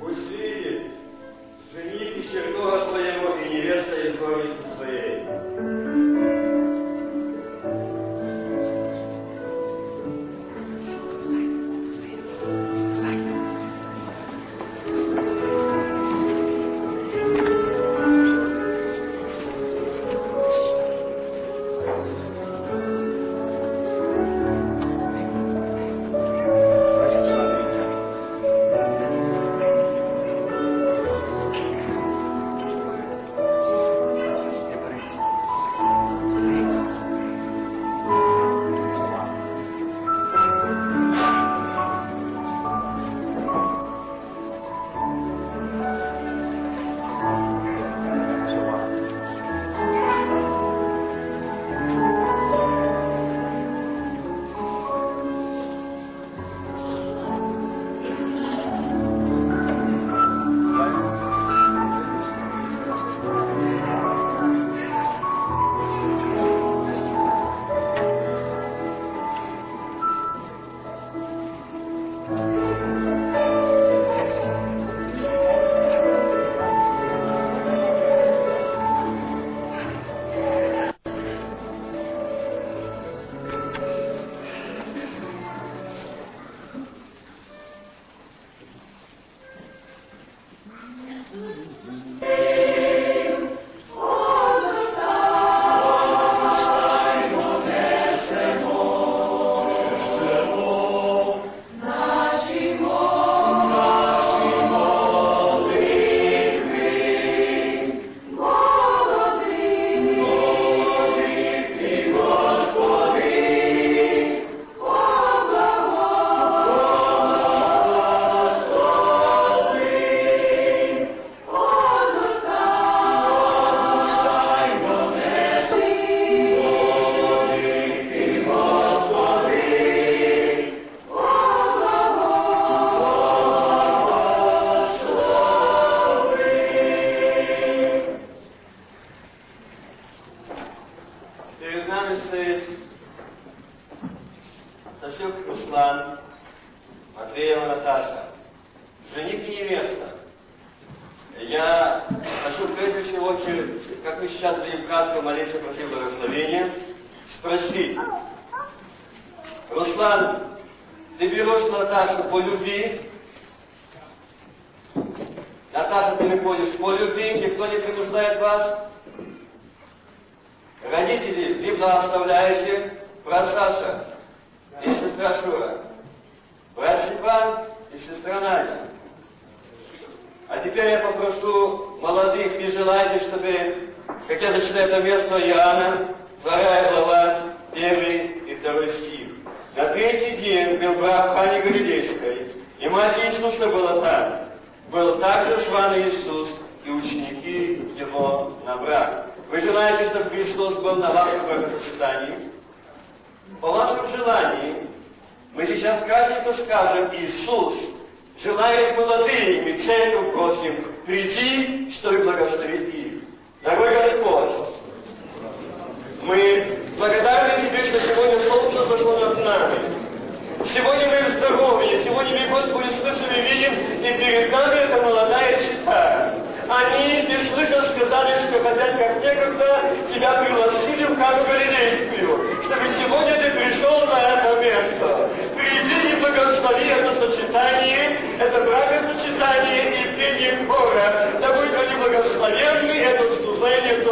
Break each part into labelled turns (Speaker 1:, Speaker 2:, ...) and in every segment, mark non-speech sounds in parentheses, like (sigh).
Speaker 1: we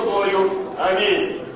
Speaker 1: Santuario. Amén.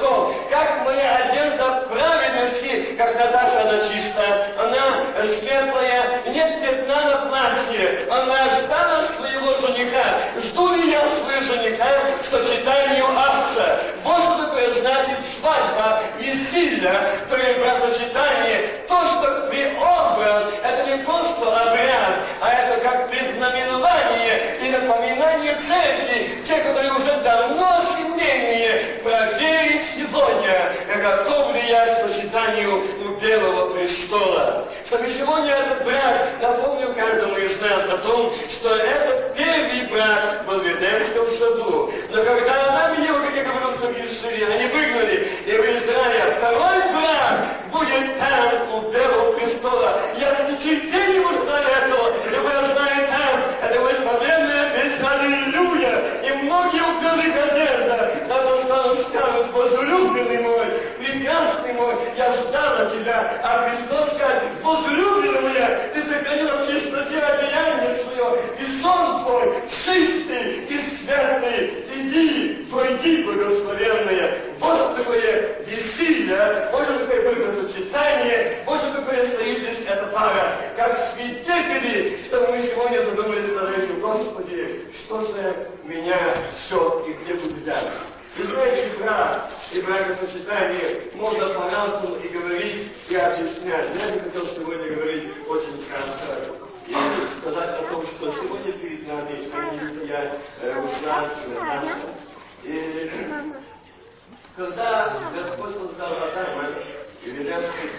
Speaker 1: Том, как моя одежда праведности, как Наташа, она чистая, она светлая, нет пятна на платье, она ждала своего жениха. Жду ли я своего жениха в сочетанию акция? Вот что значит свадьба, веселье, то есть бракосочетание, то, что преобраз, это не просто обряд, а это как предзнаменование и напоминание церкви, те, которые уже давно сегодня, готов ли я к сочетанию Белого престола. Чтобы сегодня этот брак напомнил каждому из нас о том, что это первый брак был в Эдемском саду. Но когда она видела, как я говорил, что грешили, они выгнали, и в Израиле второй брак будет там, у Белого престола. Я с нетерпением знаю этого, ибо я знаю там, это будет победная песня Аллилуйя, и многие у белых одежда, там скажут, возлюбленный мой, прекрасный мой, я ждала тебя, а Христос скажет, возлюбленный моя, ты сохранила в чистоте одеяние свое, и сон твой чистый и святый, иди, пройди, благословенная. Вот такое веселье, вот такое бракосочетание, вот такое стоит здесь эта пара, как свидетели, чтобы мы сегодня задумались над этим, Господи, что же меня все и где будет дальше. Знаете, брак и бракосочетание можно по-разному и говорить, и объяснять. Я не хотел сегодня говорить очень кратко. И сказать о том, что сегодня перед нами стоят э, ужасно, И когда Господь создал Адама, и Велянский,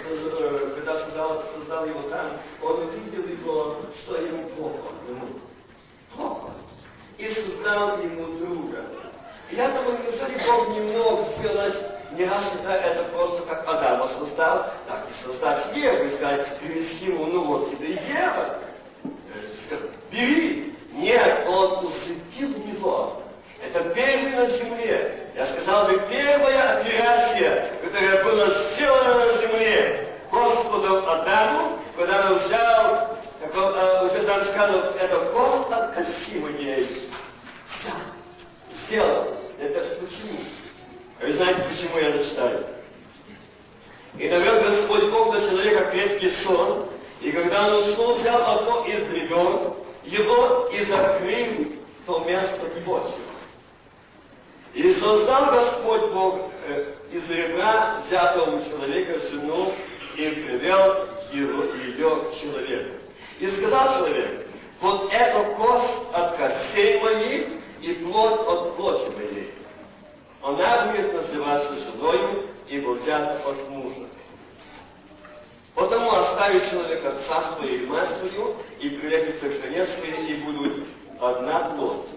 Speaker 1: когда создал, создал его там, он увидел его, что ему плохо, ему плохо. И создал ему друга. Я думаю, неужели Бог не мог сделать всегда это просто как Адама создал, так и создать Еву и сказать, привести ему, ну вот тебе Ева. Бери. Нет, он усыпил него. Это первый на земле. Я сказал бы, первая операция, которая была сделана на земле Господом Адаму, когда он взял, как он, а, уже там сказал, это кост от моей. Сделал. Это почему? Вы знаете, почему я зачитаю? И довел Господь Бог до человека крепкий сон, и когда он уснул, взял одно из ребер, его и закрыл то место небосью. И создал Господь Бог э, из ребра взятого у человека жену и привел его, ее к человеку. И сказал человек, вот это кость от костей моих и плоть от плоти моей. Она будет называться женой, ибо взята от мужа. Потому оставит человек отца свою и мать свою, и прилепится к жене своей, и будут одна плоть.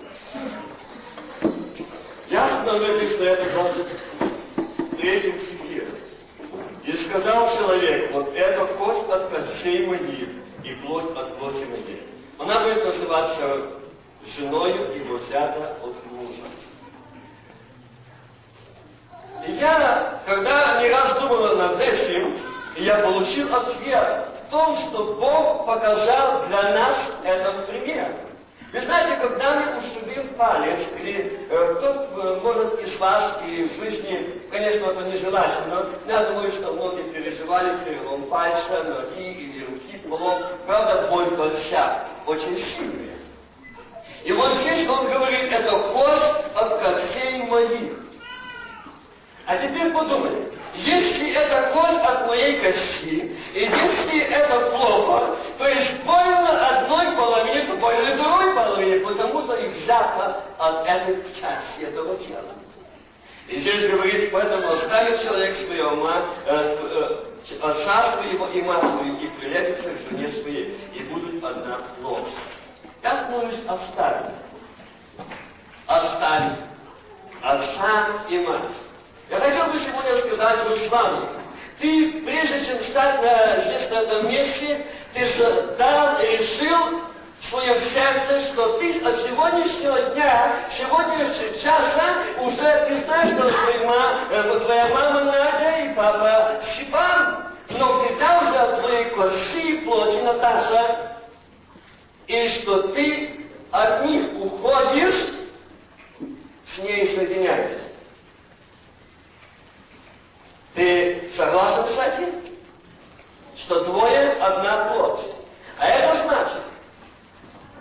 Speaker 1: Ясно написано это в третьем стихе. И сказал человек, вот это кость от костей моих, и плоть от плоти моей. Она будет называться женою, ибо взята от мужа. И я, когда не раз думал над этим, я получил ответ в том, что Бог показал для нас этот пример. Вы знаете, когда мы ушибим палец, или э, кто э, может из вас и в жизни, конечно, это нежелательно, но я думаю, что многие переживали перелом пальца, ноги или руки, полом. Правда, боль большая, очень сильная. И вот здесь он говорит, это кость от костей моих. А теперь подумай, если это кость от моей кости, и если это плохо, то есть больно одной половине, то больно другой половине, потому что их взято от этой части этого тела. И здесь говорится, поэтому оставит человек своего ума, э, э, отца своего и мать свою, и прилепится к жене своей, и будут одна плоть. Как может оставить? Оставить отца и мать. Я хотел бы сегодня сказать Руслану, ты, прежде чем стать на, здесь, на этом месте, ты дал, решил в своем сердце, что ты от сегодняшнего дня, сегодняшнего часа уже ты знаешь, что твоя, э, твоя мама Надя и папа Степан, но ты дал же от твоей косы плоти, Наташа, и что ты от них уходишь, с ней соединяешься. Ты согласен с этим? Что двое одна плоть. А это значит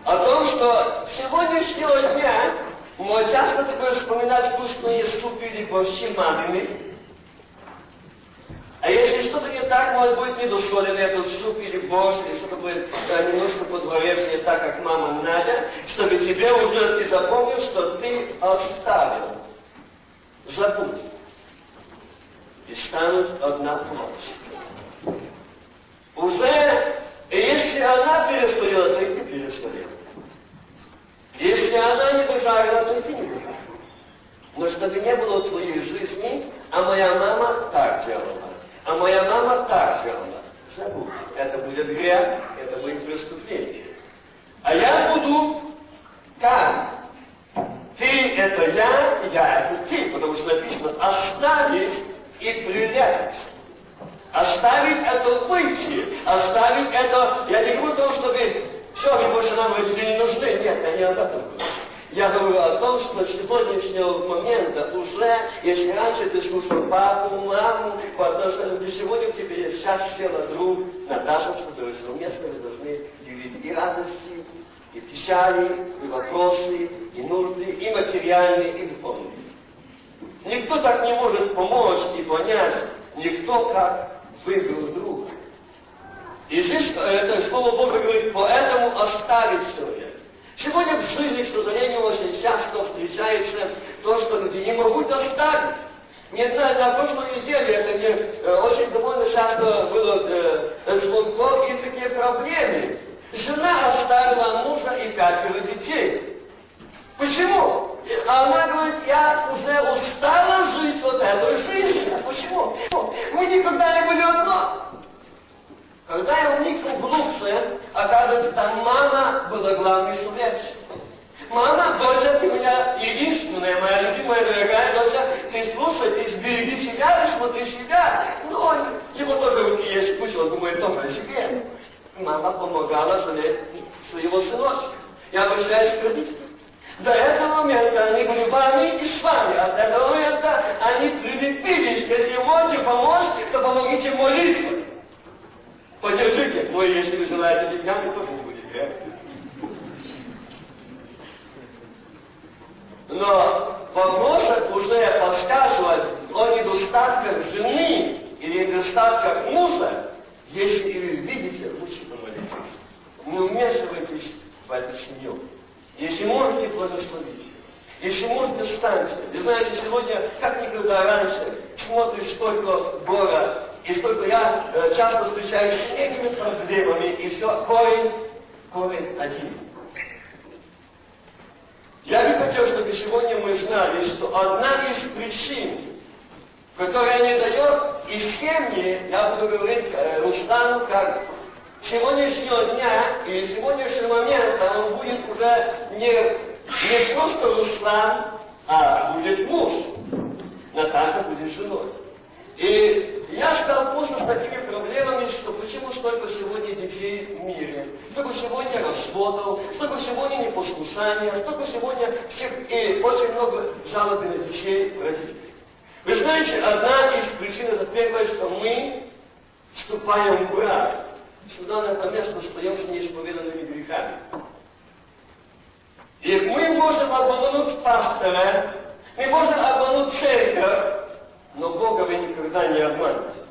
Speaker 1: о том, что с сегодняшнего дня мы часто такое вспоминать вкусные супы или борщи мамины. А если что-то не так, может быть недостоин этот суп или борщ, или что-то будет э, немножко подворец не так, как мама Надя, чтобы тебе уже ты запомнил, что ты оставил. Забудь и станут одна плоть. Уже, если она перестарела, то и ты перестарел. Если она не дожарила, то и ты не дожарил. Но чтобы не было твоей жизни, а моя мама так делала, а моя мама так делала, забудь. Это будет грех, это будет преступление. А я буду как? Ты это я, я это ты, потому что написано оставить и прилепить. Оставить это выйти, оставить это, я не говорю о том, чтобы все, вы больше нам эти не нужны. Нет, я не об этом говорю. Я говорю о том, что с сегодняшнего момента уже, если раньше ты слушал папу, маму, по отношению к сегодня к тебе есть счастье на друг, что ты совместно вы должны делить и радости, и печали, и вопросы, и нужды, и материальные, и духовные. Никто так не может помочь и понять, никто как вы друг друга. И здесь это Слово Бога говорит, поэтому оставить человек. Сегодня в жизни, к сожалению, очень часто встречается то, что люди не могут оставить. Не знаю, на прошлой неделе это мне э, очень довольно часто было э, звонков и такие проблемы. Жена оставила мужа и пятеро детей. Почему? Она говорит, я уже устала жить вот этой жизнью. Почему? Мы никогда не были одно. Когда я вникнул глубже, оказывается, там мама была главной судьей. Мама, доча, ты меня единственная, моя любимая, дорогая доча, ты слушай, ты сбереги себя и смотри себя. Но его тоже вот есть, пусть он думает тоже о себе. Мама помогала жене своего сыночка. Я обращаюсь к родителям. До этого момента они были вами и с вами, а до этого момента они прилепились. Если можете помочь, то помогите молитвой. Поддержите. Ну и если вы желаете деньгами, тоже не будет грех. Но поможет уже подсказывать о недостатках жены или недостатках мужа, если вы видите, лучше помолитесь. Не вмешивайтесь в эту семью. Если можете, благословите. Если можете, встаньте. Вы знаете, сегодня, как никогда раньше, смотришь столько гора, и столько я э, часто встречаюсь с этими проблемами, и все, корень, корень один. Я бы хотел, чтобы сегодня мы знали, что одна из причин, которая не дает и семьи, я буду говорить э, Руслану, как сегодняшнего дня или сегодняшнего момента он будет уже не, не просто Руслан, а будет муж. Наташа будет женой. И я столкнулся с такими проблемами, что почему столько сегодня детей в мире, столько сегодня разводов, столько сегодня непослушания, столько сегодня всех, и очень много жалоб на детей родителей. Вы знаете, одна из причин, это первое, что мы вступаем в брак сюда на это место встаем с неисповеданными грехами. И мы можем обмануть пастора, мы можем обмануть церковь, но Бога вы никогда не обманете.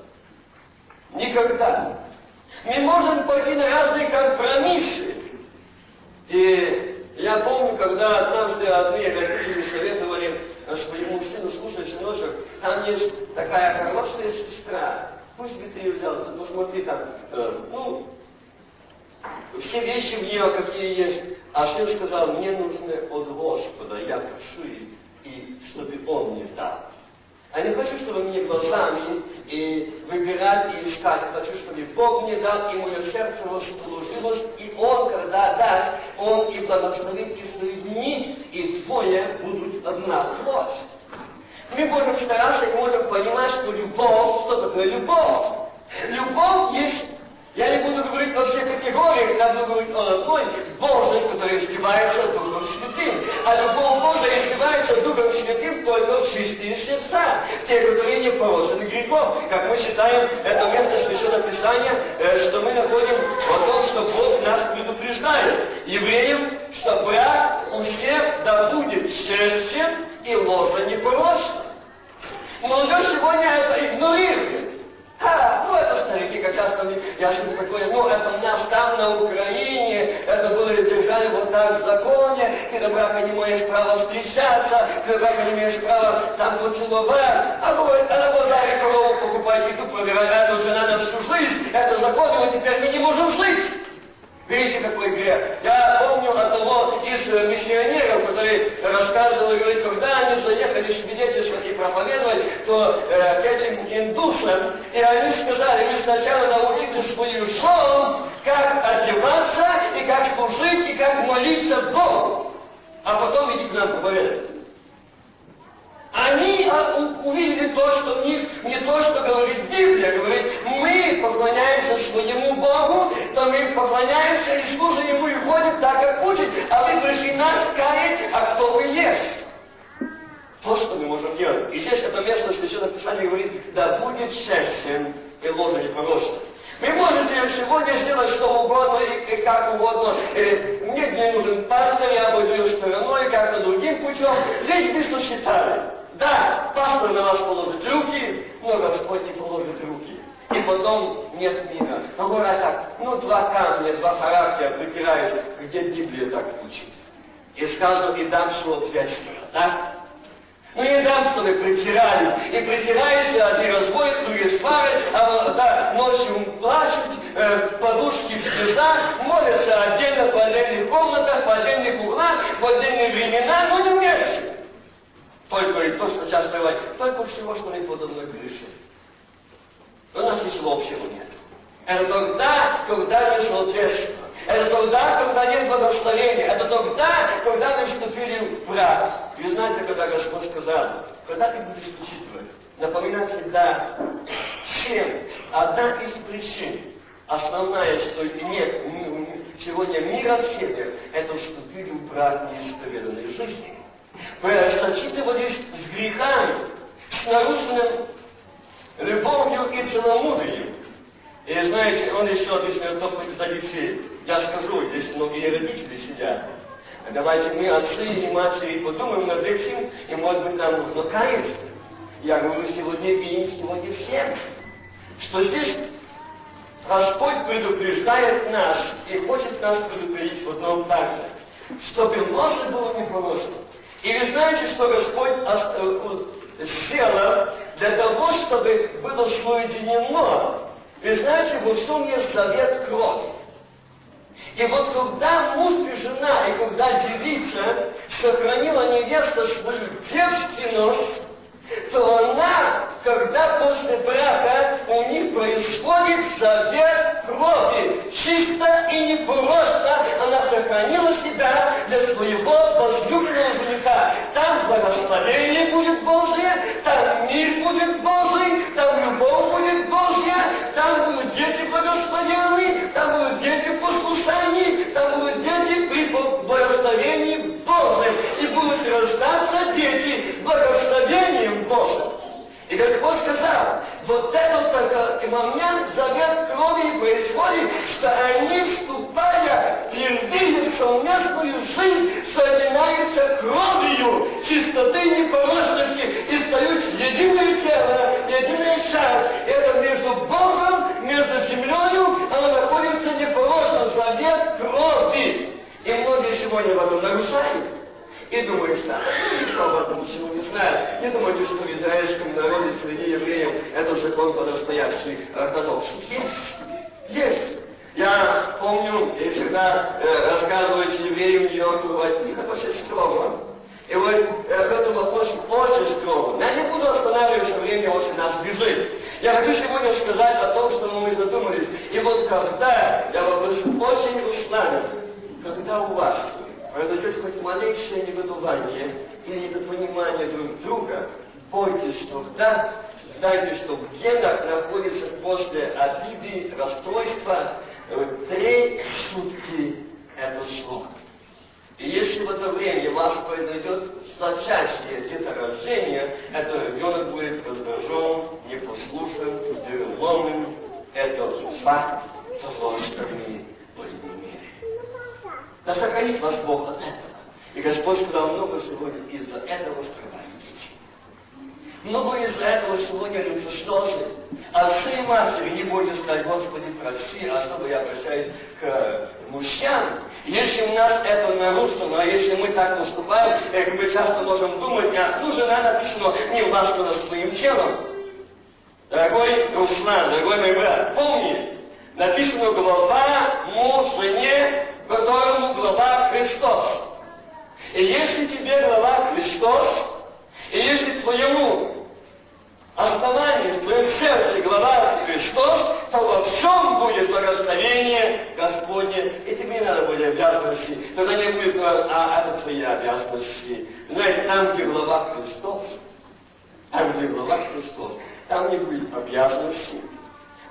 Speaker 1: Никогда. Мы можем пойти на разные компромиссы. И Я помню, когда однажды одни родители советовали своему сыну, слушай, сыночек, там есть такая хорошая сестра, пусть бы ты ее взял, ну смотри там, э, ну, все вещи в нее какие есть. А сын сказал, мне нужны от Господа, я прошу, и чтобы Он мне дал. А не хочу, чтобы мне глазами и выбирать и искать. Хочу, чтобы Бог мне дал, и мое сердце расположилось, и Он, когда даст, Он и благословит, и соединит, и двое будут одна плоть. Мы можем стараться и можем понимать, что любовь, что такое любовь. Любовь есть я не буду говорить во всех категориях, я буду говорить о одной Божьей, которая изливается Духом Святым. А любовь Божия изливается Духом Святым только в чистые сердца, те, которые не порожены грехом. Как мы считаем, это место Священного Писания, э, что мы находим о том, что Бог нас предупреждает. Евреям, что брак у всех да будет честен и ложа непорочна. Молодежь сегодня это игнорирует. А, ну это старики, как часто я что такое, ну это у нас там на Украине, это было держали вот так в законе, ты до брака не имеешь права встречаться, ты до брака не имеешь права там поцеловать, а говорит, а на базаре корову покупать, и тут проверять, это уже надо всю жизнь, это закон, и теперь мы не можем жить. Видите, какой грех. Я помню одного из э, миссионеров, который рассказывал, говорит, когда они заехали свидетельствовать и проповедовать, то э, этим индусам, и они сказали, вы сначала научите свою жен, как одеваться, и как служить, и как молиться Богу, а потом идите к нам проповедовать. Они а, увидели то, что в них не то, что говорит Библия. Говорит, мы поклоняемся своему Богу, то мы поклоняемся и служим Ему и ходим так, как учит. А вы пришли нас каять, а кто вы есть? То, что мы можем делать. И здесь это место Священное Писание говорит, да будет счастьем и не порочно. Вы можете сегодня сделать что угодно и, и как угодно. И мне не нужен пастор, я пойду стороной, как-то другим путем. Здесь мы сосчитали. Да, пастор на вас положит руки, но Господь не положит руки. И потом нет мира. Но говорят так, ну два камня, два характера припираются, где Библия так учит. И сказано, и дам соответственно, да? Ну не дам, чтобы притирались. И притираются, одни разводят, другие спарят, а да, ночью плачут, э, подушки в слезах, молятся отдельно по отдельных комнатах, по отдельных углах, в отдельные времена, но не только и то, что сейчас бывает, только всего, что не подобно крыше. У нас ничего общего нет. Это тогда, когда не соответственно. Это тогда, когда нет благословения. Это тогда, когда мы вступили в брак. Вы знаете, когда Господь сказал, когда ты будешь учитывать, напоминать всегда всем, одна из причин, основная, что нет сегодня мира в себе, это вступили в брак неисповеданной жизни. Вы сочетывались с грехами, с нарушенным любовью и целомудрием. И знаете, он еще объяснил только традиции. Я скажу, здесь многие родители сидят. Давайте мы, отцы и матери, подумаем над этим, и, может быть, нам нужно каяться. Я говорю сегодня и сегодня всем, что здесь Господь предупреждает нас и хочет нас предупредить в одном также, чтобы ложно было не просто, и вы знаете, что Господь э, сделал для того, чтобы было соединено. Вы знаете, во всем есть завет крови. И вот когда муж и жена, и когда девица сохранила невеста свою девственность, то она, когда после брака у них происходит завет крови, чисто и не просто, она сохранила себя для своего возлюбленного. Там благословение будет Божье, там мир будет Божий, там любовь будет Божья, там будут дети благословенные, там будут дети послушания, там будут дети при благословении Божьем, и будут рождаться дети благословением Божьим. И Господь сказал, вот этот только момент завет крови происходит, что они, вступая в твердую совместную жизнь, чистоты и непорочности и стают единое тело, единая часть. Это между Богом, между землей, она находится непорочно, завет крови. И многие сегодня в этом нарушаем. И думаешь, да, никто об этом ничего не знает. Не думайте, что в израильском народе среди евреев этот закон по-настоящий ортодоксий. Есть, есть. Я помню, я всегда э, рассказываю евреям Нью-Йорку, от них это очень строго. И вот э, в этом вопросе очень строго. Я не буду останавливаться, время очень нас бежит. Я хочу сегодня сказать о том, что мы задумались. И вот когда, я попрошу очень Руслана, когда у вас произойдет хоть малейшее невыдувание или недопонимание друг друга, бойтесь, что да, знайте, что в генах находится после обиды, расстройства, три сутки это слово. И если в это время у вас произойдет сладчайшее деторождение, это ребенок будет раздражен, непослушен, переломным. Это факт того, что мы будем да сохранит вас Бог от этого. И Господь сказал, много сегодня из-за этого страдаете. Много из-за этого сегодня слезы. Отцы и матери, не бойтесь сказать, Господи, прости, а особо я обращаюсь к мужчинам. Если у нас это нарушено, а если мы так поступаем, как мы часто можем думать, а ну, жена написано, не властно над своим телом. Дорогой Руслан, дорогой мой брат, помни, написано глава муж жене которому глава Христос. И если тебе глава Христос, и если твоему основанию, в твоем сердце глава Христос, то во всем будет благословение Господне, и тебе не надо будет обязанности. Тогда не будет, а, а это твои обязанности. Знаете, там, где глава Христос, там, где глава Христос, там не будет обязанностей,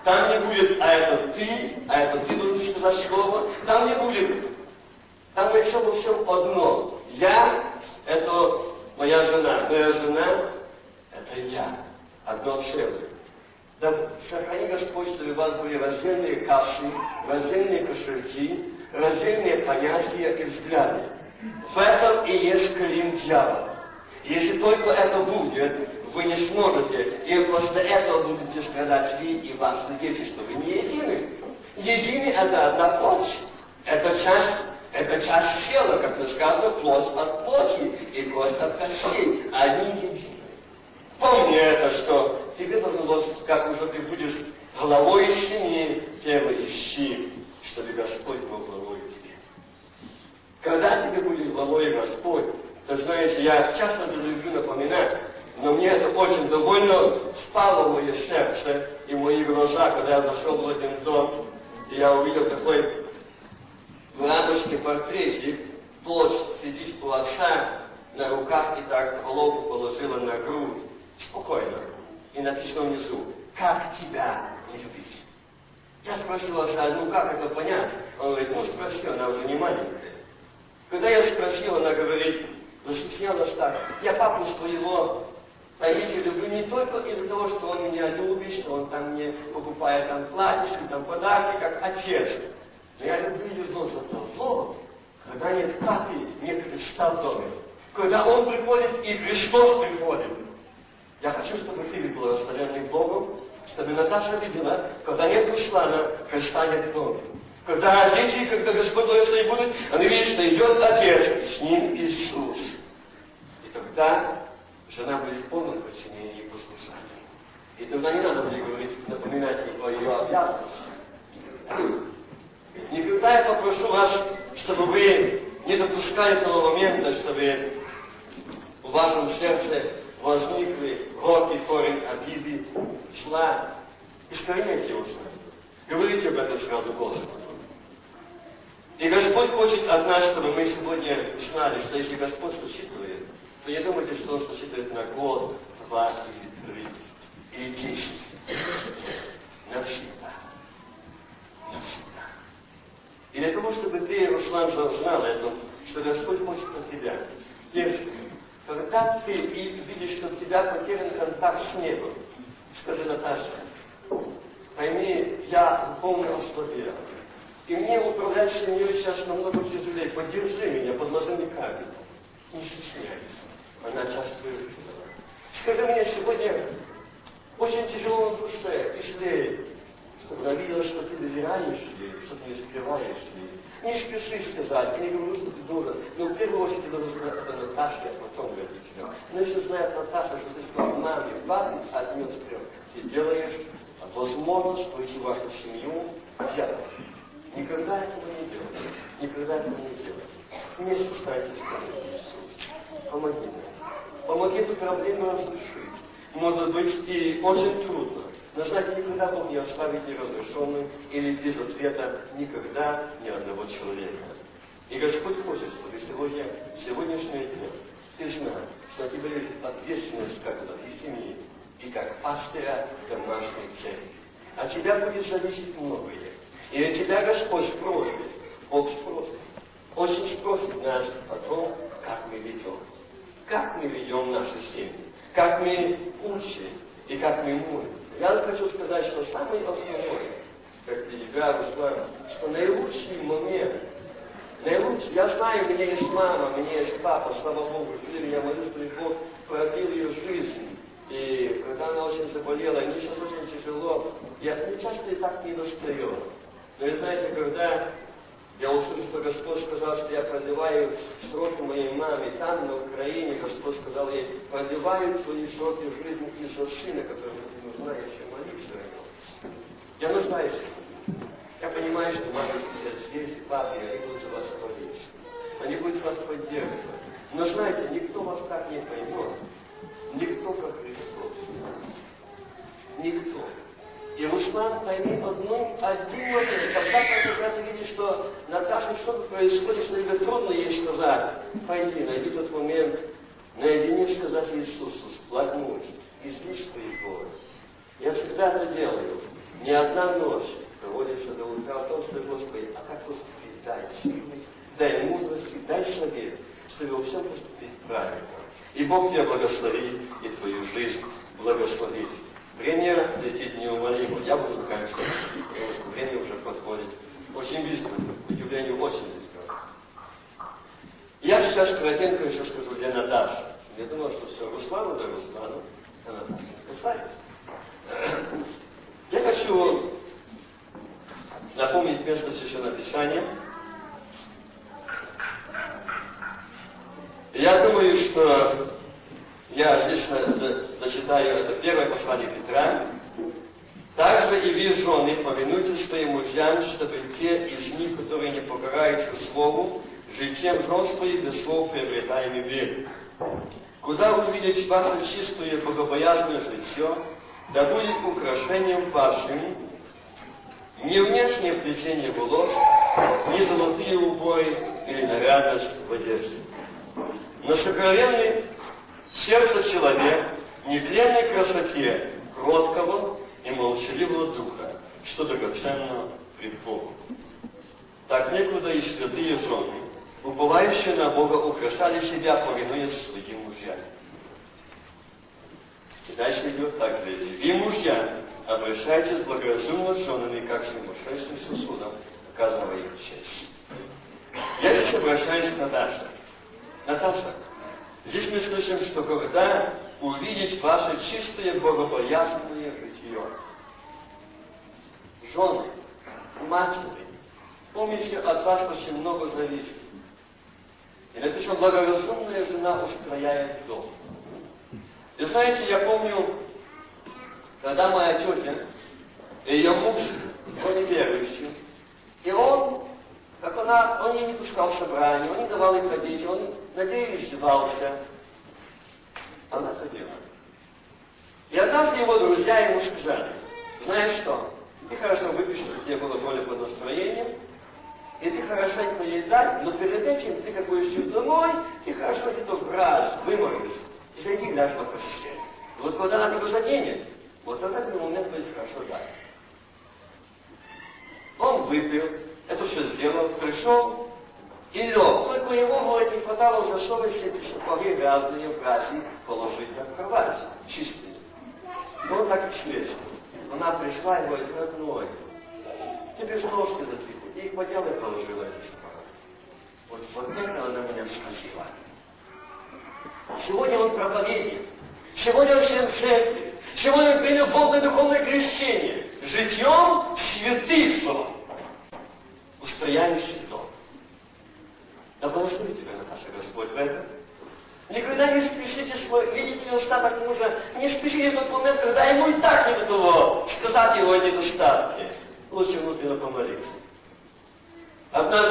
Speaker 1: там не будет, а это ты, а это ты должен сказать слово. Там не будет. Там во всем, во всем одно. Я – это моя жена. Моя жена – это я. Одно целое. Да сохрани Господь, чтобы у вас были раздельные каши, раздельные кошельки, раздельные понятия и взгляды. В этом и есть клин дьявола. Если только это будет, вы не сможете, и после этого будете страдать вы и ваши дети, что вы не едины. Едины – это одна плоть. Это часть, это часть тела, как мы сказано, плоть от плоти и кость от костей. Они едины. Помни это, что тебе должно быть, как уже ты будешь главой семьи, первый ищи, чтобы Господь был главой тебе. Когда тебе будет главой Господь, то знаете, я часто люблю напоминать, но мне это очень довольно спало в мое сердце и в мои глаза, когда я зашел в один дом, и я увидел такой рамочный портретик, дочь сидит у отца на руках и так голову положила на грудь, спокойно. И написано внизу, как тебя не любить. Я спросил отца, ну как это понять? Он говорит, ну спроси, она уже не маленькая. Когда я спросил, она говорит, застеснялась так, я папу своего Париж люблю не только из-за того, что он меня любит, что он там мне покупает там платьишки, там подарки, как отец. Но я люблю его за того, когда нет папы, нет Христа в доме. Когда он приходит и Христос приходит. Я хочу, чтобы ты был благословенный Богом, чтобы Наташа видела, когда нет Руслана, Христа нет доме. Когда дети, когда Господь благословит будут, они видят, что идет Отец, с ним Иисус. И тогда жена будет в полном и послушании. И тогда не надо будет говорить, напоминать о ее обязанностях. Никогда я попрошу вас, чтобы вы не допускали того момента, чтобы в вашем сердце возникли горький корень обиды, зла. Искореняйте его Говорите об этом сразу Господу. И Господь хочет от нас, чтобы мы сегодня знали, что если Господь существует, то не думайте, что он существует на год, два или три, или десять. Навсегда. Навсегда. И для того, чтобы ты, Руслан, знал это, что Господь хочет от тебя. Если, когда ты видишь, что у тебя потерян контакт с небом, скажи, Наташа, пойми, я духовно ослабел. И мне управлять семьей сейчас намного тяжелее. Поддержи меня, подложи мне камень. Не стесняйся она часто выразила. Скажи мне сегодня очень тяжело на душе, если чтобы она видела, что ты доверяешь ей, что ты не скрываешь ей. Не спеши сказать, я не говорю, что ты должен. Но в первую очередь ты должен сказать, это Наташа, а потом родителям. Но если знает Наташа, что ты сказал маме, папе, от нее скрыл, ты делаешь возможность войти в вашу семью, делай. Никогда этого не делай. Никогда этого не делай. Вместе старайтесь сказать Иисус. Помоги мне. Помоги эту проблему разрешить. Может быть, и очень трудно. Но знаете, никогда Бог не оставит неразрешенным или без ответа никогда ни одного человека. И Господь хочет, чтобы сегодня, сегодняшний день, ты знал, что тебя есть ответственность как и семьи, и как пастыря домашней церкви. От тебя будет зависеть многое. И от тебя Господь спросит, Бог спросит, очень спросит нас о том, как мы ведем. Как мы ведем наши семьи, как мы учим и как мы молимся. Я хочу сказать, что самое основное, как для тебя, Руслан, что наилучший момент, наилучший, я знаю, у меня есть мама, у меня есть папа, слава Богу, жили, я молюсь, что Бог продлил ее жизнь. И когда она очень заболела, мне сейчас очень тяжело, я не часто и так не достаю. Но вы знаете, когда я услышал, что Господь сказал, что я продлеваю сроки моей маме там, на Украине, Господь сказал ей, продлеваю твои сроки жизни из-за сына, которому еще молиться о. Я нуждаюсь Я понимаю, что мама сейчас здесь, и папа, и они будут вас молиться. Они будут вас поддерживать. Но знаете, никто вас так не поймет. Никто, как Христос. Никто. И Руслан пойми одну, один момент, когда, когда ты видишь, что Наташа что-то происходит, что тебе трудно ей сказать, пойди, найди тот момент, наедине сказать Иисусу, сплотнуть, излишь твои горы. Я всегда это делаю. Ни одна ночь проводится до утра о том, что, Господи, а как поступить? Силы, дай мудрости, дай совет, чтобы во всем поступить правильно. И Бог тебя благословит, и твою жизнь благословит. Время летит неумолимо. Я буду заканчивать, потому что время уже подходит очень быстро, к удивлению, очень быстро. Я сейчас коротенько еще скажу для Наташи. Я думал, что все, Руслану да Руслану, а Наташа. Посланец. Я хочу напомнить место Священного Писания. Я думаю, что я здесь зачитаю это первое послание Петра. Также и вы, жены, повинуйтесь своим мужьям, чтобы те из них, которые не покараются слову, житием жен и без слов приобретаем веру. Куда увидеть ваше чистое богобоязное житье, да будет украшением вашим не внешнее плетение волос, не золотые уборы или нарядность в одежде, но сокровенный сердце человек в нетленной красоте кроткого и молчаливого духа, что драгоценно пред Богом. Так некуда и святые жены, уповающие на Бога, украшали себя, повинуясь своим мужьям. И дальше идет так же. Вы, мужья, обращайтесь благоразумно с женами, как с сумасшедшим сосудом, оказывая им честь. Я здесь обращаюсь к Наташе. Наташа, Здесь мы слышим, что когда увидеть ваше чистое богобоязненное житие, жены, матери, помните, от вас очень много зависит. И написано, благоразумная жена устрояет дом. И знаете, я помню, когда моя тетя, ее муж, он неверующий, и он как она, он ей не пускал собрания, он не давал ей ходить, он над ней издевался. Она ходила. И однажды его друзья ему сказали, знаешь что, ты хорошо выпьешь, чтобы тебе было более по настроению, и ты хорошенько ей дай, но перед этим ты как будешь домой, ты хорошо где-то в раз вымоешь, и зайди ляжь на постель. Вот когда она тебя заденет, вот тогда в момент будет хорошо дать. Он выпил, это все сделал, пришел и лег. Только него, говорит, не хватало уже совести сапоги грязные в грязи положить на кровать, чистые. И он так и слез. Она пришла и говорит, родной, тебе же ножки затекут. Я их поднял и положила эти сапоги. Вот, вот это она меня сразила. Сегодня он проповедник. Сегодня он член церкви. Сегодня он принял Бог на духовное крещение. Житьем святых жен, устрояющих дом. Да благослови тебя, Наташа, Господь, в этом. Никогда не спешите свой, видите недостаток мужа, не спешите в тот момент, когда ему и так не до того, сказать его недостатки. Лучше внутренне помолиться. Одна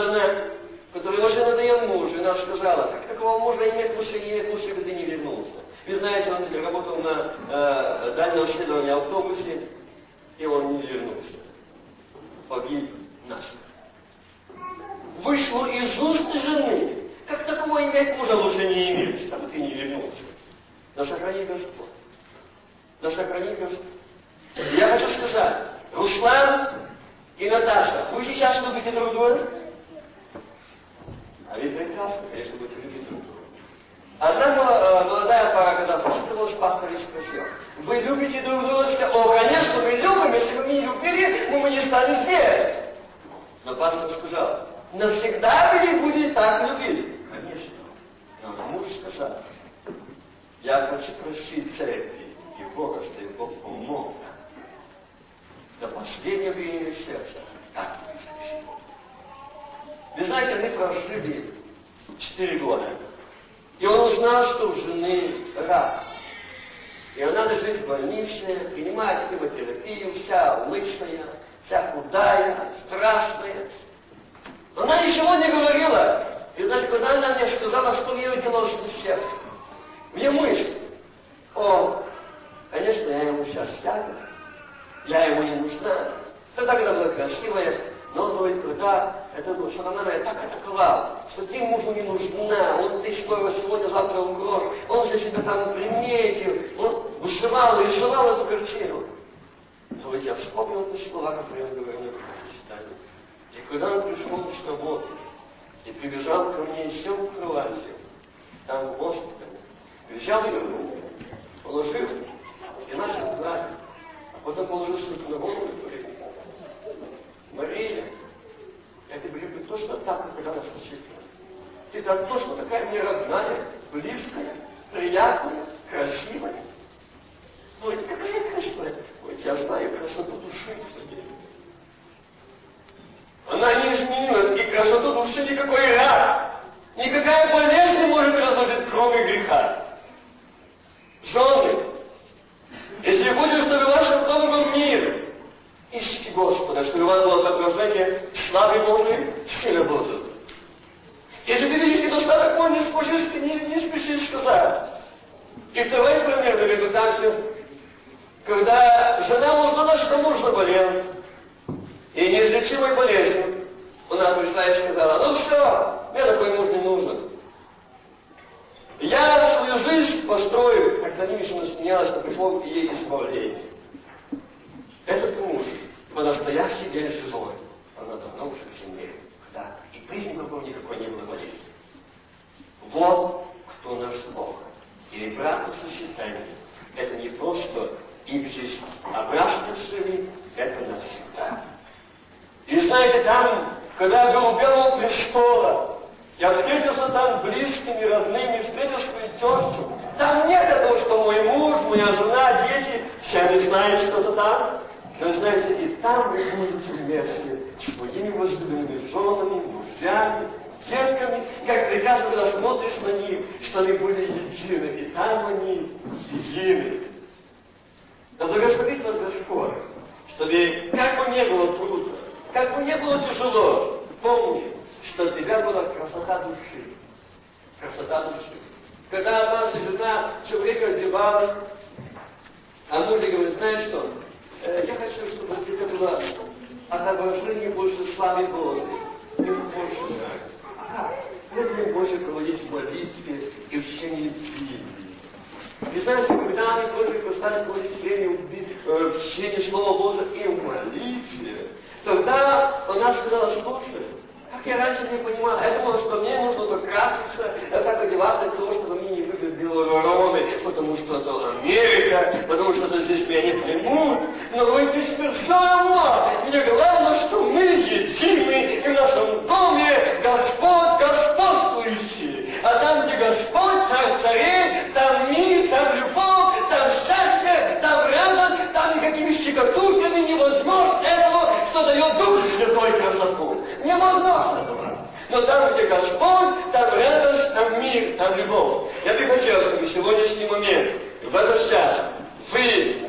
Speaker 1: которая очень надоел мужу, она сказала, как такого мужа иметь лучше, иметь лучше, когда ты не вернулся. Вы знаете, он работал на э, дальнем следовании автобусе, и он не вернулся. Погиб наш. Вышло из уст жены, как такого иметь мужа лучше не иметь, чтобы ты не вернулся. Да сохрани Господь. Да сохрани Господь. Я хочу сказать, Руслан и Наташа, вы сейчас любите друг друга? А ведь прекрасно, конечно, будете любить друг друга. Одна э, молодая пара, когда встретилась, пастор и спросил, вы любите друг друга? О, конечно, мы любим, если бы мы не любили, мы бы не стали здесь. Но пастор сказал, навсегда вы не будете так любить. Конечно. Но муж сказал, я хочу просить церкви и Бога, что Бог помог до последнего биения сердца. Так Вы знаете, мы прожили четыре года. И он узнал, что у жены рак. И она лежит в больнице, принимает химиотерапию, вся лысая, вся худая, страшная. Она ничего не говорила. И значит, когда она мне сказала, что ее дело в сердце, мне мысль, о, конечно, я ему сейчас сяду, я ему не нужна. Тогда, когда была красивая, но он говорит, когда это сатана так атаковал, что ты мужу не нужна, он ты что его сегодня, завтра угроз, он же себя там приметил, он вышивал рисовал эту картину. Но ведь я вспомнил эти слова, которые он говорил мне читании. И когда он пришел с работы и прибежал ко мне и сел в кровати, там в госпитале, взял ее руку, положил и начал брать. Потом положил на голову и говорит, Мария, я тебя люблю точно так, как когда нас. Ты там точно такая мне родная, близкая, приятная, красивая. Ой, какая красивая. Ой, я знаю красоту души. Она не изменилась, и красоту души никакой рак. Никакая болезнь не может разложить, кроме греха. Жены, если будете, чтобы в доме был мир, ищите Господа, чтобы вас было отображение славы Божией, силы Божией. Если ты видишь недостаток, он не спешишь, не, не спешишь сказать. И второй пример, дорогой также, когда жена узнала, что муж заболел, и неизлечимой болезнью, она пришла и сказала, ну все, мне такой муж не нужен. Я свою жизнь построю, как за ними что смеялась, что пришло ей избавление. Этот муж по настоящий день живой, она давно уже в земле. Да, и признаков никакой не было болезни. Вот кто наш Бог. И брак сочетания – это не просто их жизнь, брак жили – это навсегда. И знаете, там, когда я был у Белого престола, я встретился там близкими, родными, встретил свою тещу. Там нет этого, что мой муж, моя жена, дети, все они знают что-то там. Но знаете, и там вы будете вместе с своими возлюбленными женами, мужьями, детками. Как прекрасно, когда смотришь на них, что они были едины. И там они едины. Да благословит нас Господь, чтобы как бы не было трудно, как бы не было тяжело, помни, что у тебя была красота души. Красота души. Когда однажды жена время одевалась, а муж говорит, знаешь что, я хочу, чтобы тебя было отображение больше славы Божьей. Ему больше. А, мы больше проводить в молитве и в чтении Библии. И знаете, когда они тоже перестали проводить время э, в чтении Слова Божьего и в молитве, тогда она сказала, слушай, как я раньше не понимал, я думал, что мне нужно только краситься, так одеваться для того, чтобы мне не выглядели белороны, потому что это Америка, потому что это здесь меня не примут. Но вы теперь все равно. Мне главное, что мы едины, и в нашем доме Господь господствующий. А там, где Господь, царь царей, там мир, там любовь, щекотушками невозможно этого, что дает Дух Святой красоту. Невозможно этого. Но там, где Господь, там радость, там мир, там любовь. Я бы хотел, чтобы сегодняшний момент, в этот час, вы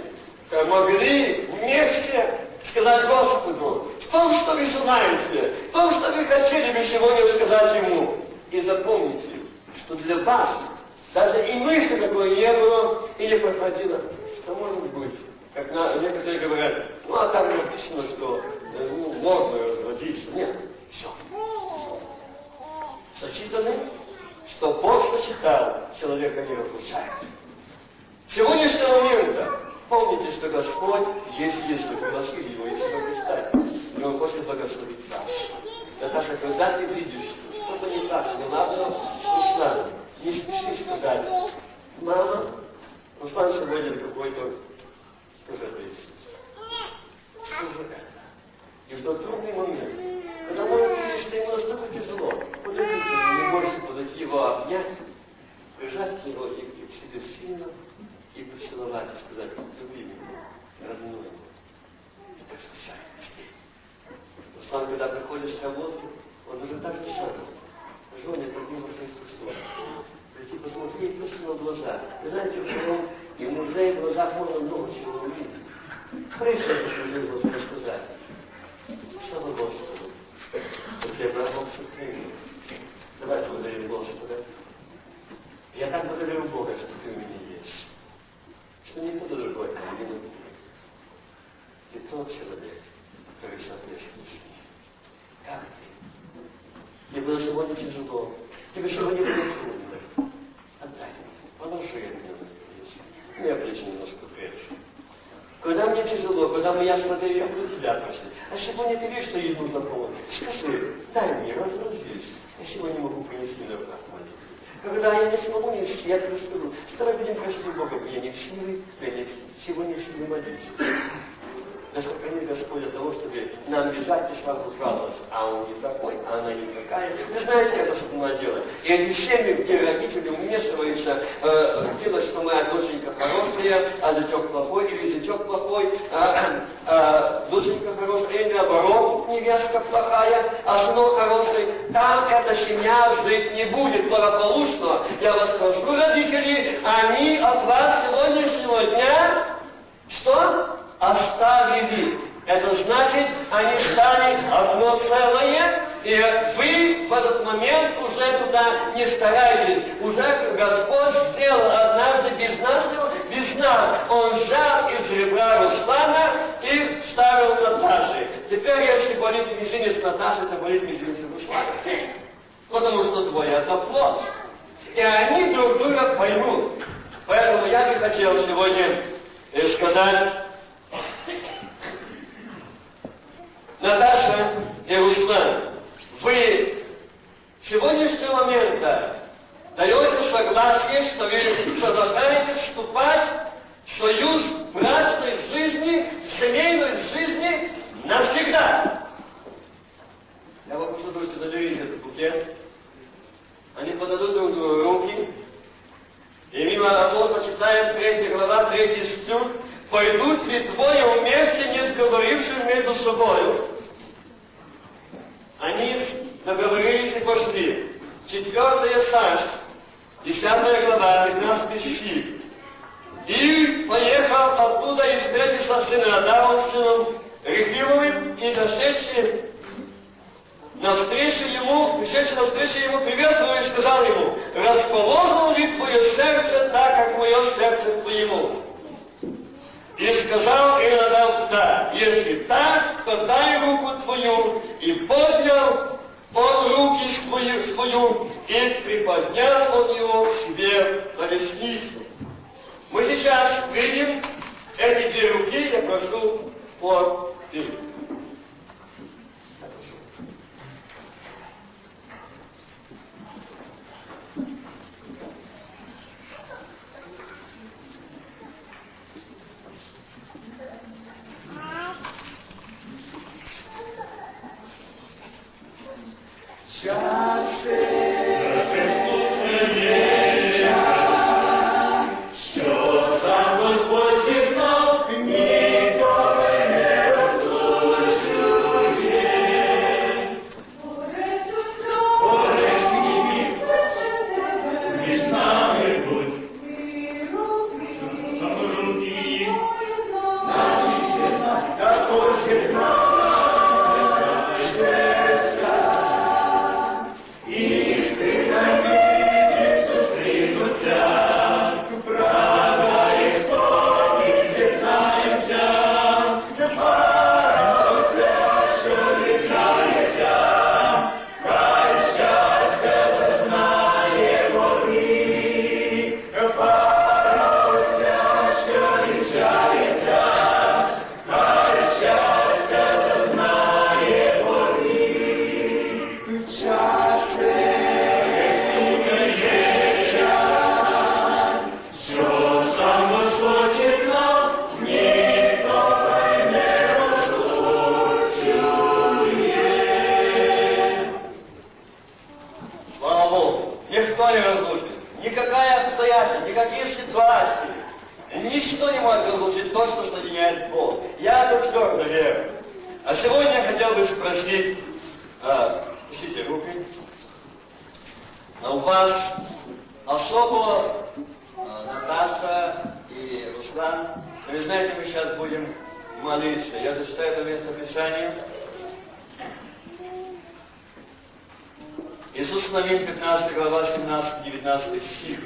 Speaker 1: э, могли вместе сказать Господу, в том, что вы желаете, в том, что вы хотели бы сегодня сказать Ему. И запомните, что для вас даже и мысли такой не было и не проходило, что может быть. Как на, некоторые говорят, ну а там написано, что э, ну, можно разводиться. Нет, все. Сочетаны, что Бог сочетал, человека не разлучает. Сегодняшнего момента помните, что Господь есть, если пригласили его, если благословить. И Он хочет благословить вас. Наташа, когда ты видишь, что что-то не так, не надо, слышно, не спеши сказать, мама, Руслан сегодня какой-то Это Скажи это. И в тот трудный момент, когда может видеть, что ему настолько тяжело, нему, не можешь подойти его обнять, прижать к него и к себе сильно, и поцеловать, и сказать, люби меня, родной. Это спасает людей. Руслан, когда приходит с работы, он уже так же самое. Жене под ним уже Иисус Прийти посмотреть просто на глаза. Вы знаете, почему и в музее в глазах можно много чего увидеть. Служил Господу сказать. Слава Господу. Что ты Богом сохранил. Давай благодарим Господа. Я так благодарю Бога, что ты у меня есть. Что никто другой мне не Ты тот человек, который соответствует мне. Как ты? Тебе было сегодня тяжело. Тебе сегодня было трудно. Отдай мне. Положи это я плечи немножко прячу. Когда мне тяжело, когда я смотрю, я буду тебя просить. А сегодня ты видишь, что ей нужно помочь. Скажи, дай мне, разгрузись. Я сегодня могу принести на руках молитву. Когда я не смогу нести, я тебе скажу, что мы будем просить Бога, я не в силы, я не сегодня силы молиться. Нас сохрани Господь от того, чтобы нам бежать и славу жаловаться. А он не такой, а она не такая. Вы знаете, это что она делает. И эти семьи, где родители вмешиваются, э, делают, что моя доченька хорошая, а зятек плохой, или зятек плохой, а, (clears throat) а, доченька хорошая, или наоборот, невестка плохая, а сынок хороший. Там эта семья жить не будет благополучно. Я вас прошу, родители, они от вас сегодняшнего дня что? Оставили. Это значит, они стали одно целое, и вы в этот момент уже туда не стараетесь. Уже Господь сделал однажды без нас, без нас. Он взял из ребра Руслана и вставил Наташи. Теперь, если болит мизинец Наташи, то болит мизинец Руслана. Потому что двое это плод. И они друг друга поймут. Поэтому я бы хотел сегодня сказать, Наташа и Руслан, вы с сегодняшнего момента даете согласие, что вы продолжаете вступать в союз брачной жизни, семейной жизни навсегда. Я вам прошу, что заберите этот букет. Они подадут друг другу руки. И мимо апостола читаем 3 глава, 3 стих. Пойдут ли двое вместе, не сговорившись между собою? Они договорились и пошли. Четвертое царство, десятая глава, 15 стих. И поехал оттуда и встретился с сыном сыном Рехимовым, и дошедший навстречу ему, пришедший навстречу ему, приветствовал и сказал ему, расположено ли твое сердце так, как мое сердце твоему? И сказал Иоанн, да, если так, то дай руку твою. И поднял он руки свою, свою и приподнял он его себе на лестницу. Мы сейчас видим эти две руки, я прошу по фильму. Твердо верю. А сегодня я хотел бы спросить, а, руки, а у вас особо а, Наташа и Руслан, вы знаете, мы сейчас будем молиться. Я зачитаю это место Писания. Иисус Навин, 15 глава, 17-19 стих.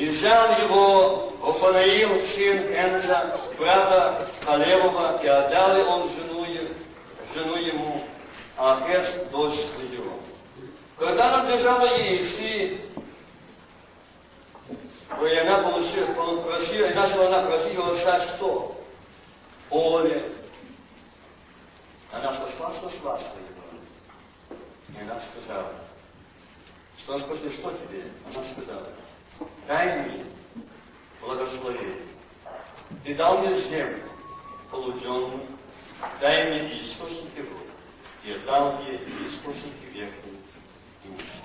Speaker 1: И взял его Офанаил, сын Энза, брата Халевова, и отдал он жену, жену ему, а Ахес, дочь свою. Когда надлежало ей идти, и она получила, он просил, и начала она просить его что? Поле. Она сошла со свадьбы и она сказала, что он спросил, что тебе? Она сказала, дай мне благословение. Ты дал мне землю полуденную, дай мне источники воды. И отдал мне источники верхние и нижние.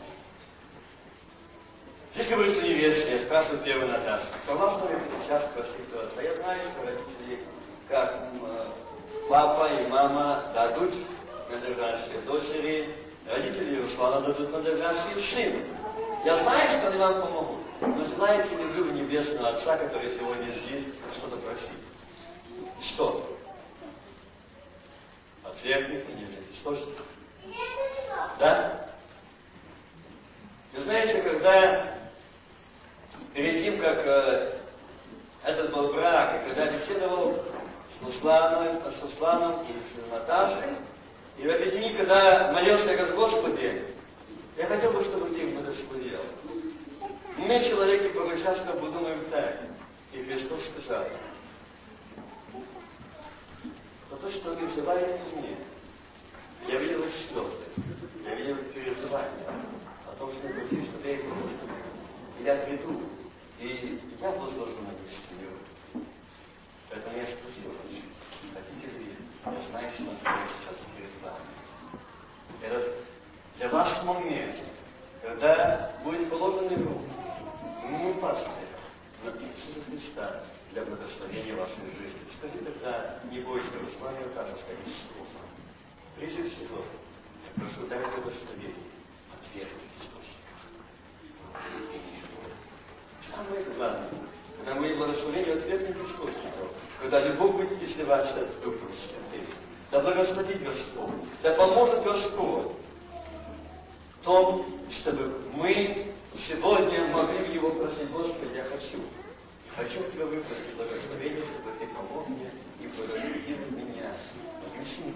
Speaker 1: Здесь говорится невесте, я спрашиваю первую Наташу. Согласна ли ты сейчас про ситуацию? Я знаю, что родители, как папа и мама дадут на держащие дочери, Родители Руслана дадут надлежащие сыну. Я знаю, что они вам помогут. Но знаете ли вы в Небесного Отца, который сегодня здесь, что-то просит? Что? Отвергнет и не источник. Да? Вы знаете, когда перед тем, как э, этот был брак, и когда беседовал с Русланом, с Русланом и с Наташей, и в эти дни, когда молился я Господи, я хотел бы, чтобы ты их благословил. Мы, человеки, порой часто подумаем так. И Христос сказал, но то, что взываете ко мне, я видел их слезы, я видел их переживания о том, что хотите, чтобы я их. И я приду, и я возложу на них свою. Поэтому я спросил, хотите ли, я знаю, что он сейчас этот для вас момент, когда будет положены руки, мы поставим на Иисуса Христа для благословения вашей жизни. Скажи тогда, не бойся, Руслан и Наташа, скажи слово. Прежде всего, прошу дай благословение от верных источников. Самое главное, когда мы благословение от верных источников, когда любовь будет изливаться Духом Святым, да благословит Господь, да поможет Господь в том, чтобы мы сегодня могли Его просить, Господи, я хочу, хочу Тебя выпросить благословение, чтобы Ты помог мне и благословил меня, семью,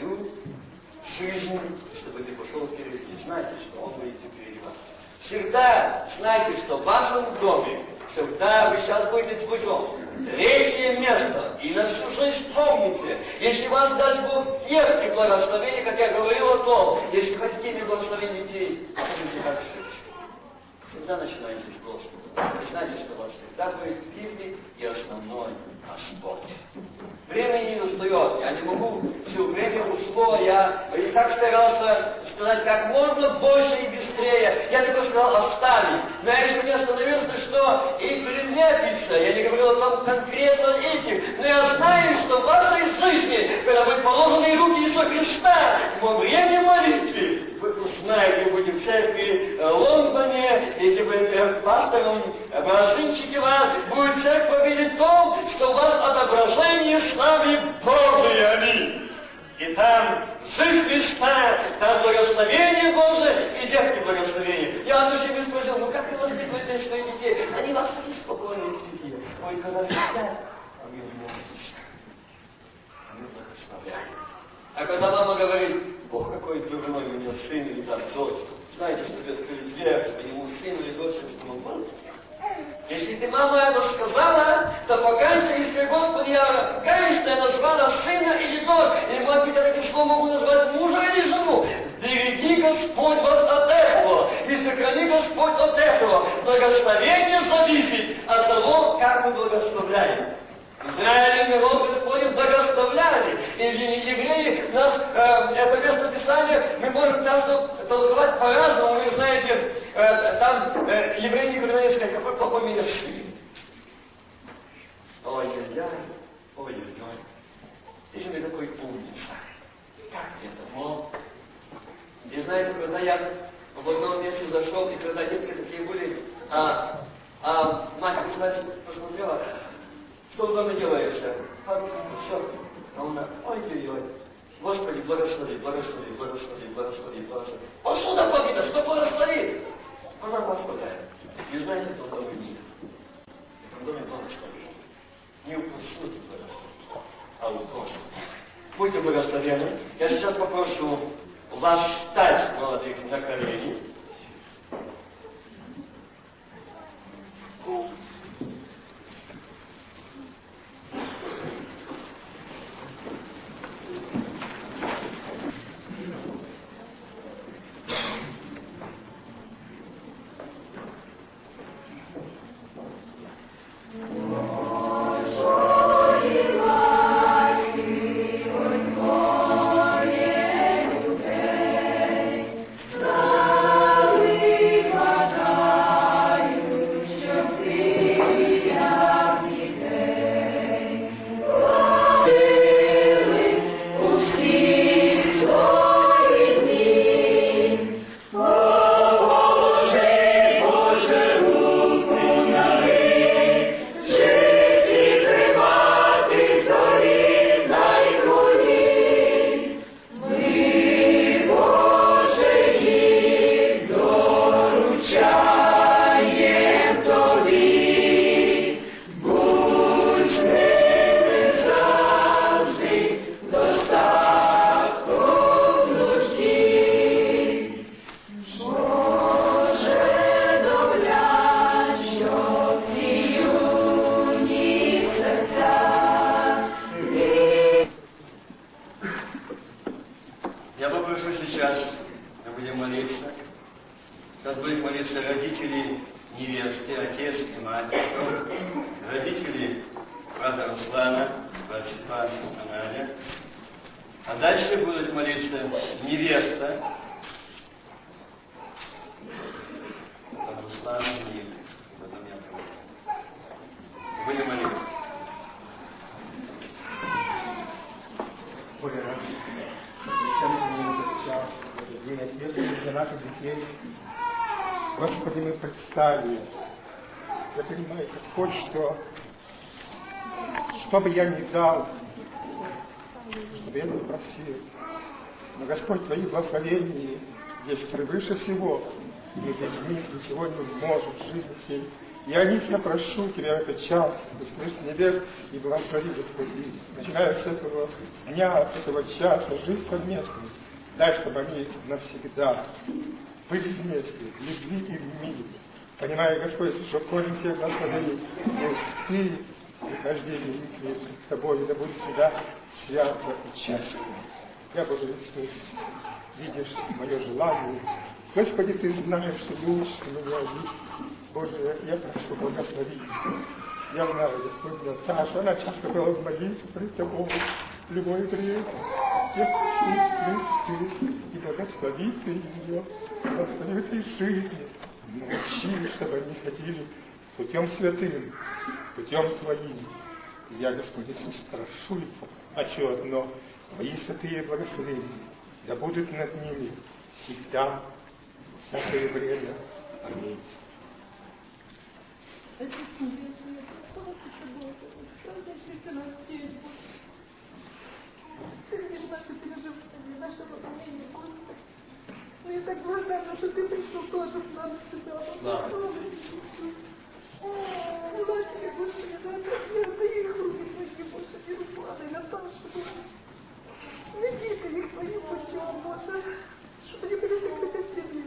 Speaker 1: мою жизнь, чтобы Ты пошел впереди. Знайте, что Он будет впереди вас. Всегда знайте, что в вашем доме, всегда вы сейчас будете путем, Третье место. И на всю жизнь помните, если вас даст Бог тех благословений, как я говорил о том, если хотите благословения детей, будете как жить. Всегда начинайте с Господа. Вы знаете, что вас всегда будет первый и основной Господь. Время не устает. Я не могу все время ушло. Я и так старался сказать как можно больше и быстрее. Я только сказал оставить. Но я еще не остановился, что и предметиться. Я не говорил том конкретно этим. Но я знаю, что в вашей жизни, когда будут положены руки Иисуса Христа, во время молитвы, вы узнаете, будете в церкви э, Лондоне, или вы э, пастором Бразинчике вас, будет церковь видеть то, что у вас отображение славы Божией. Аминь. И там жизнь Христа, там благословение Божие и детки благословение. Я одну семью спросил, ну как вы воспитываете своих детей? Они вас спокойно сидят. Ой, когда они Они благословляют. А когда мама говорит, Бог, какой дурной у меня сын или там дочь, знаете, что дверь, что ему сын или дочь, что он был? Если ты, мама, это сказала, то покайся и скажи, Господи, я каюсь, я назвала сына или дочь, или, может быть, я таким словом могу назвать мужа или жену. Береги Господь вас от этого, и сохрани Господь от этого. Благословение зависит от того, как мы благословляем. Израиль народ Господень благословляли. И и евреи, нас, э, это место Писания, мы можем часто толковать по-разному. Вы знаете, э, там э, евреи никогда не сказали, какой плохой меня сын. Ой-ой-ой, ой-ой-ой. Ты же мне такой умница. Как это мол? И знаете, когда я в одном месте зашел, и когда детки такие были, а, а мать, знаете, посмотрела, что вы дома делаете? А, что? А ой-ой-ой, Господи, благослови, благослови, благослови, благослови, благослови. Он сюда победа, что благослови? Она благословляет. И знаете, в доме нет. В доме благослови. Не упустите благослови, а укросли. Будьте благословенны. Я сейчас попрошу вас встать, молодых, на колени.
Speaker 2: что дал, чтобы я просил. Но Господь, Твои благословения есть превыше всего, и без них ничего не может в жизни всей. Я лично прошу Тебя этот час, Господи с небес, и благослови, Господи, начиная с этого дня, с этого часа, жизнь совместную. Дай, чтобы они навсегда были вместе, любви и в мире. Понимаю, Господь, что корень всех благословений есть Ты, прихождение их с тобой, да будет всегда свято и честно. Я благодарю Тебя, видишь мое желание. Господи, Ты знаешь, что любишь меня Боже, я прошу благословить. Я знаю, Господь, Наташа, она часто была в молитве пред Тобой, любой время. Я прошу Ты, и благослови Ты ее, благослови Ты жизни. Научи, чтобы они ходили путем святым, путем Твоим. Я, Господь Иисус, прошу хочу одно, Твои святые благословения, да будут над ними всегда, всякое время. Аминь.
Speaker 3: Ты видишь наши переживания, наше волнение, Господи. Мы так благодарны, что Ты пришел тоже к нам сюда. Да. Господи, Господи, отдаю их руки Твои, Господи, Руслана и Наташу, Веди ты их Твоим путем, Боже, чтобы они были закрыты в себе.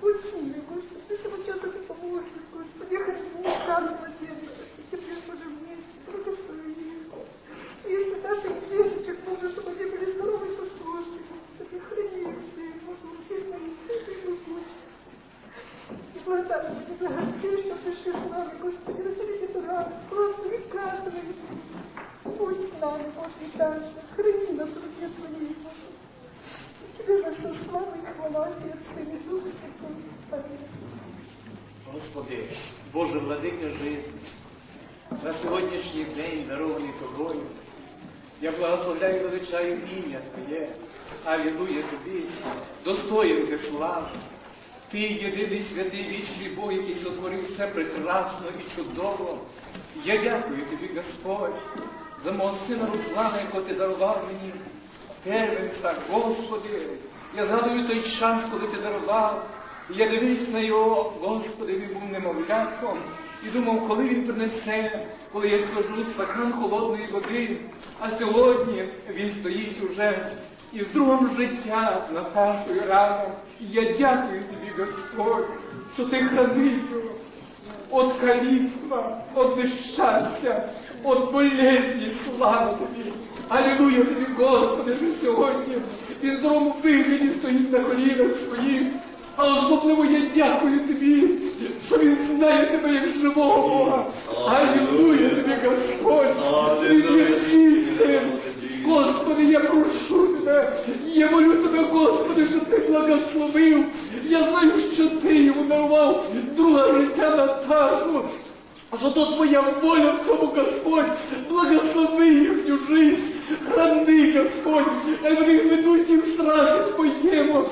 Speaker 3: Будь с ними, Господи, ты этого часто ты поможешь, Господи, я хочу не каждого младенца, теперь Боже вместе, благослови их. Если наших деточек, Боже, чтобы они были здоровы и послушны, Господи, храни их всех, Боже, всех моих. Благодати мені загадки, що прийшли з нами, Господи, розуміти до нас, класу від красу. Будь з Боже, і далі,
Speaker 4: Господи, Боже, владика жизнь, на сьогоднішній день дарований Тобою, я благословляю величаю ім'я Твоє, Алілуя тобі, достоїв ти слави. Ти єдиний святий вічний Бог, який сотворив все прекрасно і чудово. Я дякую тобі, Господь, за мого сина Руслана, якого ти дарував мені. Первенця, Господи, я згадую той час, коли ти дарував. Я дивився на його, Господи, він був немовлятком. І думав, коли він принесе, коли я скажу стакан холодної води. А сьогодні він стоїть уже із другом життя з Наташою разом. І я дякую тобі, Господь, що ти хранив його от каліцтва, от нещастя, от болезні, слава тобі. Алілуя тобі, Господи, що сьогодні він в здоровому вигляді стоїть на колінах своїх. А особливо я дякую тобі, що він знає тебе як живого Бога. Алілуя тобі, Господь, він є чистим. Господи, я прошу тебе, я молю тебе, Господи, що ти благословив. Я знаю, що ти йому дарував друге життя Наташу. Що то твоя воля в цьому, Господь, благослови їхню жизнь, храни, Господь, хай вони ведуть і в страхі своєму,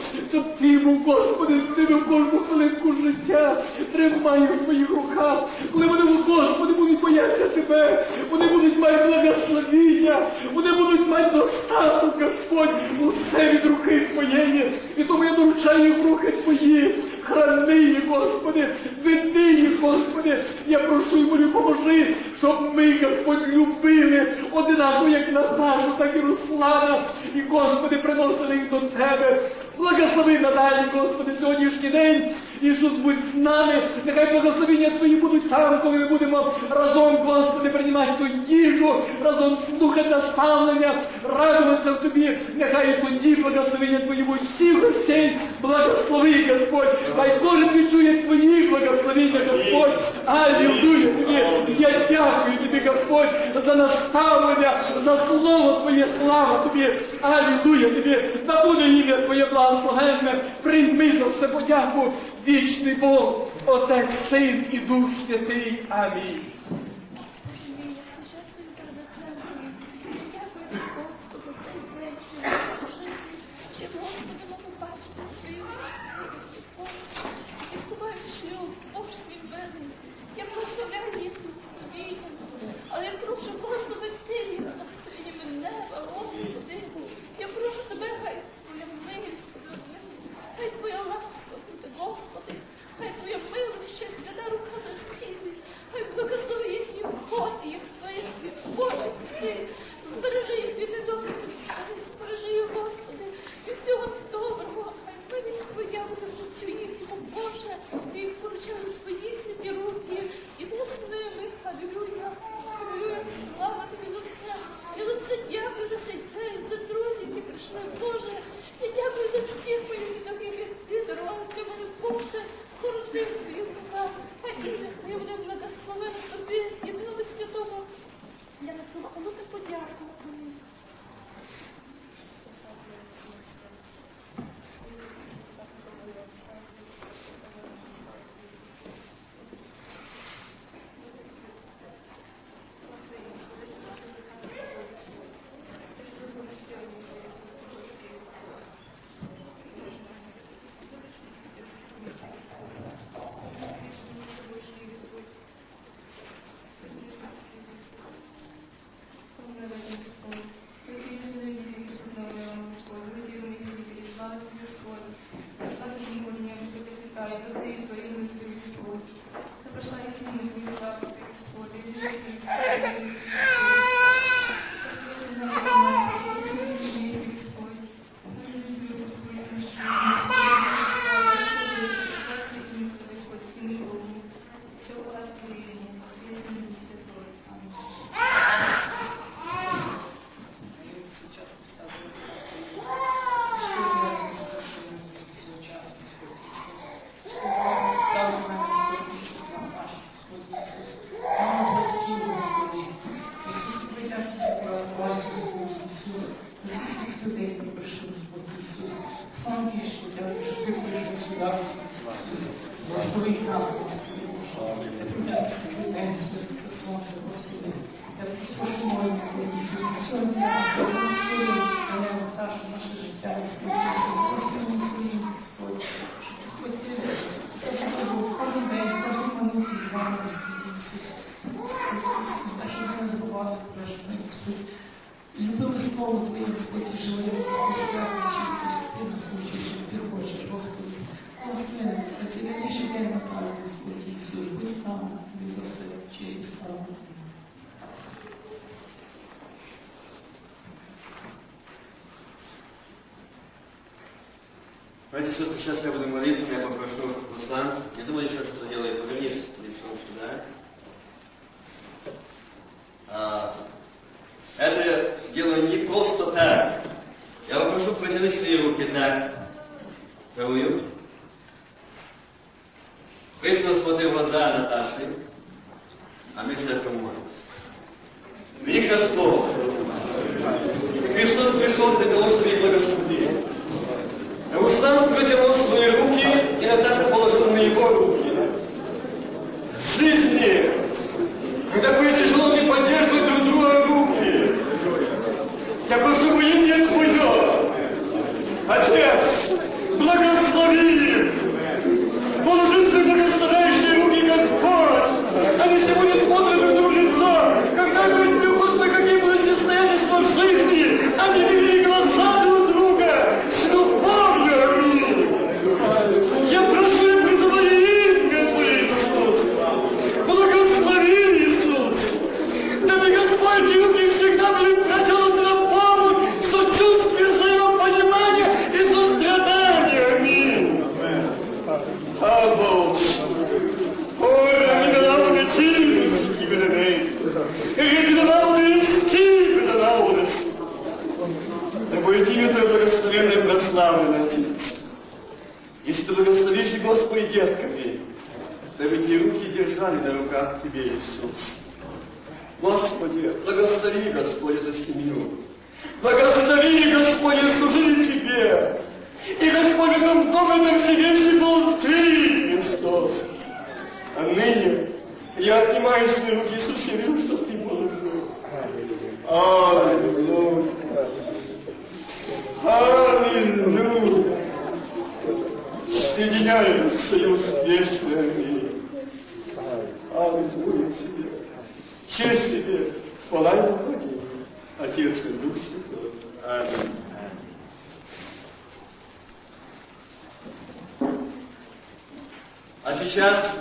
Speaker 4: був, Господи, з ними кожну хвилинку життя, тримай в твоїх руках, коли вони, Господи, будуть боятися тебе, вони будуть мати благословіння, вони будуть мати достаток, Господь, усе від руки Твоєї, і тому я доручаю їх руки Твої, храни їх, Господи, веди їх, Господи, я прошу і поможи, щоб ми, Господь, любили одинаково, як Наташу, так і Руслана, і, Господи, приносили їх до Тебе. Благослови надалі, Господи, сьогоднішній день. Ісус будь з нами. Нехай благословення Твої будуть там, коли ми будемо разом, Господи, приймати ту їжу, разом слухати наставлення, радуватися в Тобі. Нехай і тоді благословення Твої будуть всіх гостей. Благослови, Господь. Хай кожен відчує Твої благословення, Господь. Аллилуйя Тобі. Я дякую Тобі, Господь, за наставлення, за слово Твоє слава Тобі. Аллилуйя Тобі. Да буде ім'я Твоє Благословенне. Прийми за все подяку. Вічний Бог, Отець, Син і Дух Святий. Амінь.
Speaker 5: Я прошу благослови цілі Хай твоя ласка буде, Господи, хай твоя милоща свята рука застілить, хай благослови
Speaker 6: їхні вході, як твоє світ, Боже, ти збережи їх від недобрих, збережи їх, Господи, і всього доброго, хай милість твоя буде в життю їхнього, Боже, і їх поручаю твої святі руки, і ти з ними, халюя, халюя, слава тобі за все, і за це за цей день, за друзі, які прийшли, Боже. І дякую за всіх моїх діток, які відірвали мене Боже, хороший свій рука, а ім'я своє буде благословено тобі, єдиному святому. Я на
Speaker 1: слуху ну, подяку. Сейчас я буду молиться, я попрошу Руслан, не думай еще, что ты делаешь, повернись лицом сюда. А, это делаю не просто так. Я попрошу протянуть свои руки так. Вторую. Пристально смотри в глаза Наташи, а мы все это молимся. Великий Господь, Христос пришел для того, чтобы держали на руках Тебе, Иисус. Господи, благослови, Господь, эту семью. Благослови, Господи, служили Тебе. И, Господь, в этом доме на все вещи был Ты, Христос. А ныне я отнимаю свои руки, Иисус, я верю, что Ты положил. Аллилуйя. Аллилуйя. Соединяем союз вечный. Аминь. Аллилуйя Тебе. Честь Тебе. Хвала и благодетель. Отец и Дух Святой. Аминь. А сейчас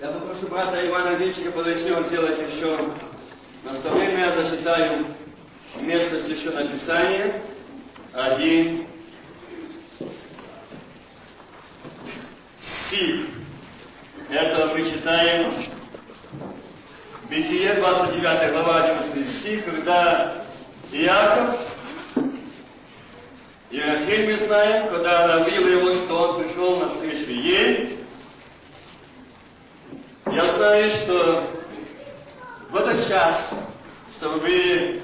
Speaker 1: я попрошу брата Ивана Зинчика подойти, он сделать еще наставление. Я зачитаю место священного Писания. Один стих. Это мы читаем Бытие, 29 глава, 11 стих, когда Иаков Рахиль мы знаем, когда она его, что он пришел на встречу ей, я знаю, что в этот час, чтобы вы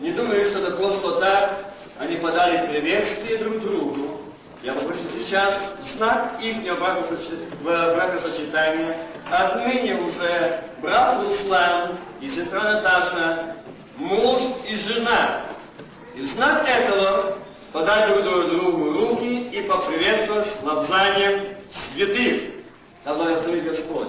Speaker 1: не думали, что это просто так, они подали приветствие друг другу. Я попрошу сейчас знак их бракосочетания. Отныне уже брат Руслан и сестра Наташа муж и жена. И знак этого подать друг другу руки и поприветствовать лобзанием святых. Да благослови Господь.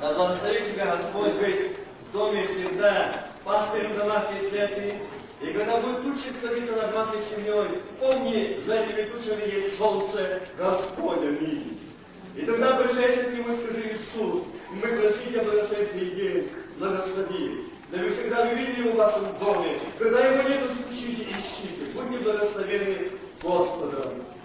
Speaker 1: Да благослови тебя Господь быть в доме всегда, пастырем домашней церкви, и когда будет тучи становиться над вашей семьей, помни, за этими тучами есть солнце Господа мир. И тогда обращайся к Нему скажи, Иисус, мы просим Тебя благословить день, благослови. Да вы всегда увидели его в вашем доме. Когда его нету, ищите, ищите. Будьте благословенны Господом.